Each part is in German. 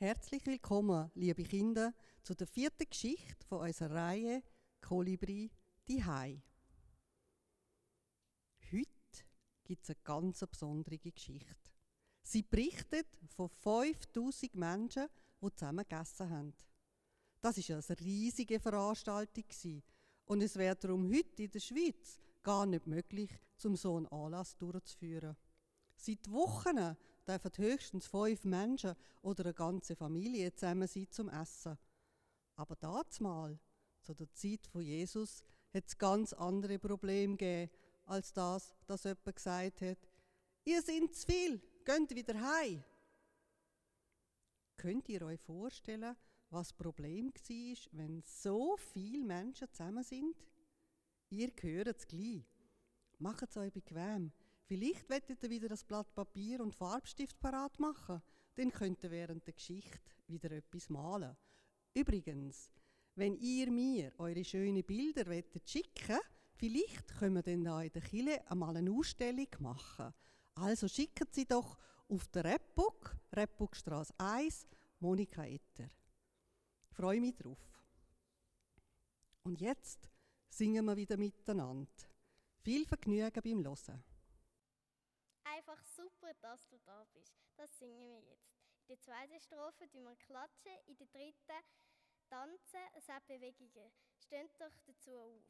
Herzlich willkommen, liebe Kinder, zu der vierten Geschichte von unserer Reihe Kolibri die Hai. Heute gibt es eine ganz besondere Geschichte. Sie berichtet von 5000 Menschen, die zusammen gegessen haben. Das war eine riesige Veranstaltung und es wäre darum heute in der Schweiz gar nicht möglich, zum so einen Anlass durchzuführen. Seit Wochen dürfen höchstens fünf Menschen oder eine ganze Familie zusammen sein zum Essen. Aber mal, zu der Zeit von Jesus, hat es ganz andere Probleme gegeben, als das, dass jemand gesagt hat, ihr seid zu viel, geht wieder heim. Könnt ihr euch vorstellen, was das Problem war, wenn so viele Menschen zusammen sind? Ihr hört es gleich. Macht es euch bequem. Vielleicht wollt ihr wieder das Blatt Papier und Farbstift parat machen. Dann könnt ihr während der Geschichte wieder etwas malen. Übrigens, wenn ihr mir eure schönen Bilder schicken wollt, vielleicht können wir dann da in der Kille einmal eine Ausstellung machen. Also schickt sie doch auf der Repbook, Repbookstraße 1, Monika Etter. Ich freue mich drauf. Und jetzt singen wir wieder miteinander. Viel Vergnügen beim Hören. Super, dass du da bist. Das singen wir jetzt. In der zweiten Strophe tun wir klatschen, in der dritten tanzen, es hat Bewegungen. Steht doch dazu auf.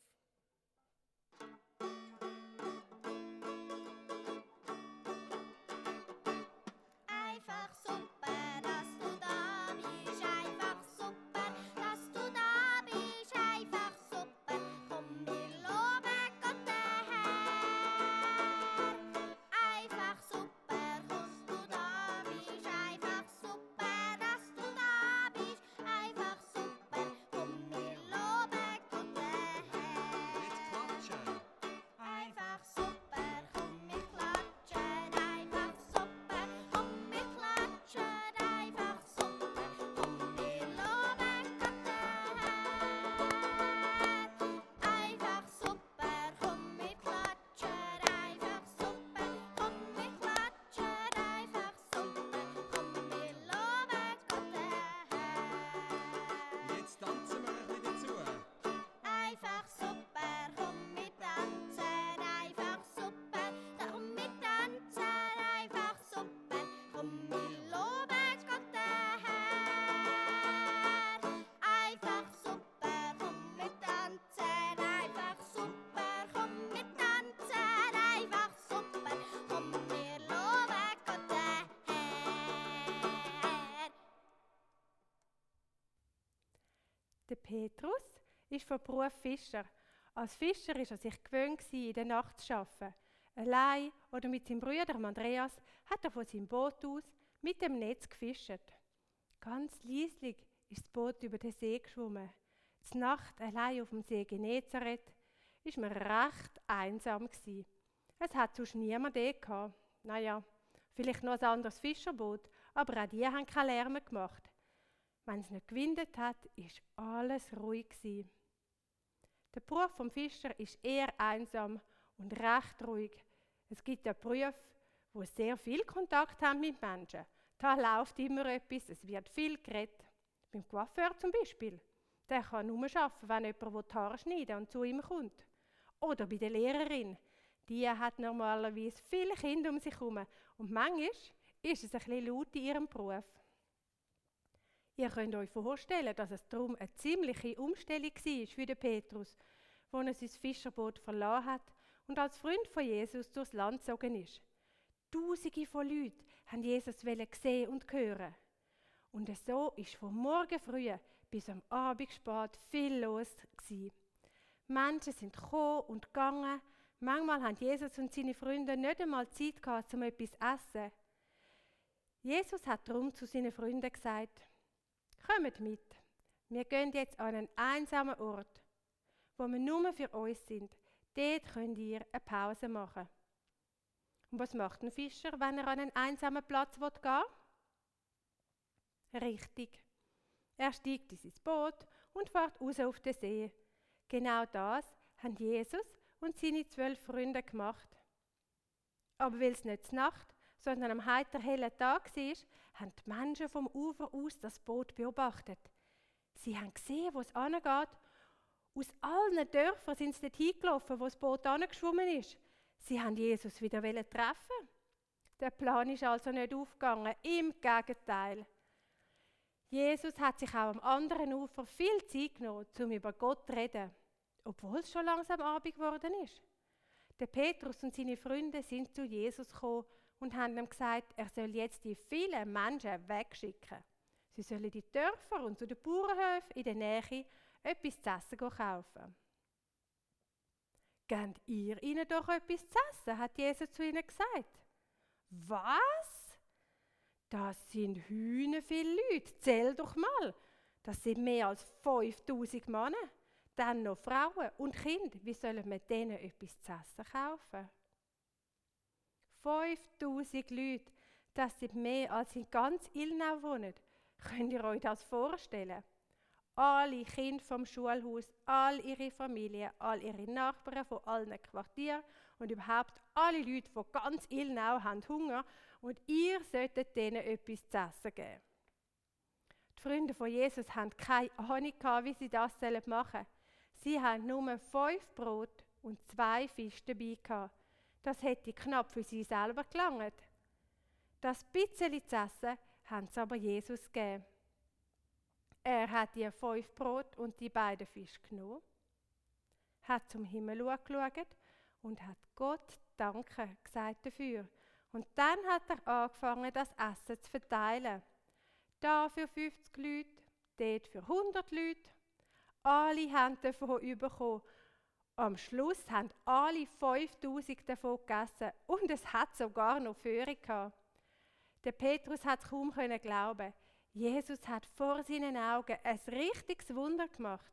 Der Petrus ist von Beruf Fischer. Als Fischer ist er sich gewöhnt, in der Nacht zu arbeiten. Allein oder mit seinem Bruder Andreas hat er von seinem Boot aus mit dem Netz gefischt. Ganz leislich ist das Boot über den See geschwommen. Die Nacht allein auf dem See Genezareth ist man recht einsam gewesen. Es hat sonst niemand gehabt. Naja, vielleicht noch ein anderes Fischerboot, aber auch die haben keinen Lärm gemacht. Wenn es nicht gewindet hat, ist alles ruhig gewesen. Der Beruf vom Fischer ist eher einsam und recht ruhig. Es gibt ja Berufe, wo sehr viel Kontakt haben mit Menschen. Da läuft immer etwas, es wird viel geredet. Beim Coiffeur zum Beispiel. Der kann nur arbeiten, wenn jemand die Haare schneiden und zu ihm kommt. Oder bei der Lehrerin. Die hat normalerweise viele Kinder um sich herum. Und manchmal ist es ein bisschen laut in ihrem Beruf. Ihr könnt euch vorstellen, dass es darum eine ziemliche Umstellung war für den Petrus, als er sein Fischerboot verlassen hat und als Freund von Jesus durchs Land gezogen ist. Tausende von Leuten haben Jesus sehen und hören. Und so ist von morgen früh bis am Abend spät viel los gewesen. Menschen sind gekommen und gegangen. Manchmal haben Jesus und seine Freunde nicht einmal Zeit gehabt, um etwas zu essen. Jesus hat darum zu seinen Freunden gesagt, Kommt mit. Wir gehen jetzt an einen einsamen Ort, wo wir nur für uns sind. Dort könnt ihr eine Pause machen. Und was macht ein Fischer, wenn er an einen einsamen Platz gehen will? Richtig. Er steigt in sein Boot und fährt raus auf den See. Genau das haben Jesus und seine zwölf Freunde gemacht. Aber weil es nicht Nacht, sondern am heiter hellen Tag war, haben die Menschen vom Ufer aus das Boot beobachtet. Sie haben gesehen, wo es angeht. Aus allen Dörfern sind sie dort hingelaufen, wo das Boot angeschwommen ist. Sie haben Jesus wieder treffen. Der Plan ist also nicht aufgegangen. Im Gegenteil. Jesus hat sich auch am anderen Ufer viel Zeit genommen, um über Gott zu reden, obwohl es schon langsam Abend geworden ist. Der Petrus und seine Freunde sind zu Jesus gekommen und haben ihm gesagt, er soll jetzt die vielen Menschen wegschicken. Sie sollen die Dörfer und zu den Bauernhöfen in der Nähe etwas zu essen kaufen. Gebt ihr ihnen doch etwas zu essen, hat Jesus zu ihnen gesagt. Was? Das sind Hühner viele Leute. Zähl doch mal. Das sind mehr als 5000 Männer. Dann noch Frauen und Kinder. Wie sollen wir denen etwas zu essen kaufen? 5000 Leute, das sind mehr als in ganz Ilnau wohnen. Könnt ihr euch das vorstellen? Alle Kinder vom Schulhaus, all ihre Familien, all ihre Nachbarn von allen Quartieren und überhaupt alle Leute von ganz Ilnau haben Hunger und ihr solltet denen etwas zu essen geben. Die Freunde von Jesus haben keine Ahnung, wie sie das machen sollen. Sie haben nur fünf Brot und zwei Fische dabei gehabt. Das hätte knapp für sie selber gelangt. Das bisschen zu essen haben sie aber Jesus gegeben. Er hat die fünf Brot und die beiden Fische genommen, hat zum Himmel geschaut und hat Gott Danke gesagt dafür. Und dann hat er angefangen, das Essen zu verteilen. Da für 50 Leute, dort für 100 Leute. Alle haben davon bekommen. Am Schluss haben alle 5000 davon gegessen und es hat sogar noch Führung gehabt. Der Petrus hat es kaum glauben. Jesus hat vor seinen Augen ein richtiges Wunder gemacht.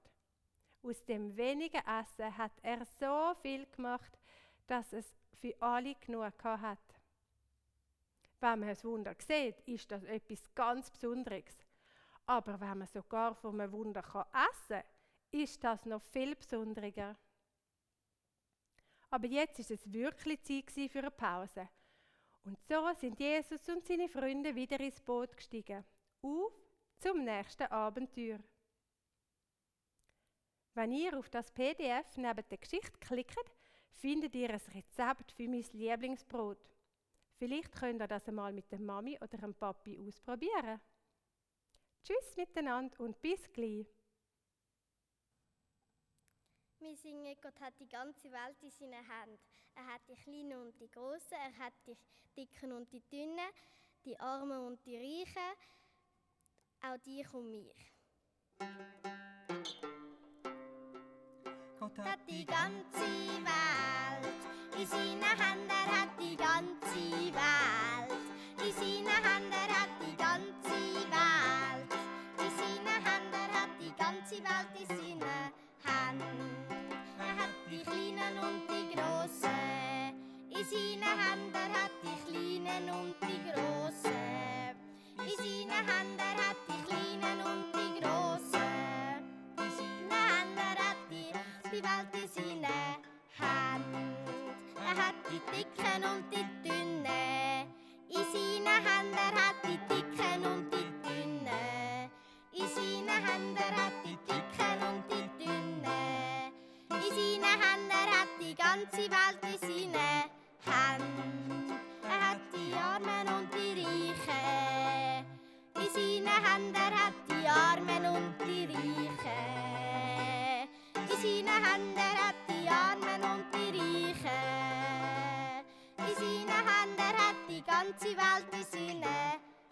Aus dem wenigen Essen hat er so viel gemacht, dass es für alle genug hat. Wenn man ein Wunder sieht, ist das etwas ganz Besonderes. Aber wenn man sogar von einem Wunder essen kann, ist das noch viel besonderer. Aber jetzt ist es wirklich Zeit für eine Pause. Und so sind Jesus und seine Freunde wieder ins Boot gestiegen. Auf zum nächsten Abenteuer. Wenn ihr auf das PDF neben der Geschichte klickt, findet ihr ein Rezept für mein Lieblingsbrot. Vielleicht könnt ihr das einmal mit der Mami oder dem Papi ausprobieren. Tschüss miteinander und bis gleich. Wir singen, Gott hat die ganze Welt in seinen Händen. Er hat die Kleinen und die Großen, er hat die Dicken und die Dünnen, die Armen und die Reichen, auch dich und mich. Gott hat die ganze Welt in seinen Händen, er hat die ganze Welt in seinen Händen, er hat die ganze Welt in seinen Händen, er hat die ganze Welt in seinen Händen. Er hat die Kleinen und die Großen in seinen Händen, hat die Kleinen und die Großen in seinen Händen, hat die Kleinen und die Großen in seinen Händen, hat die, die Welt in seinen Händen. Er hat die Dicken und die ganze Welt in seinen Händen. Er hat die Armen und die Reichen in seinen Händen, er hat die Armen und die Reichen in seinen Händen, er hat die Armen und die Reichen in seinen Händen, er hat die ganze Welt in seinen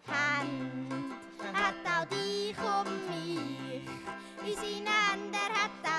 Händen. Er hat auch dich und mich in seinen Händen, er hat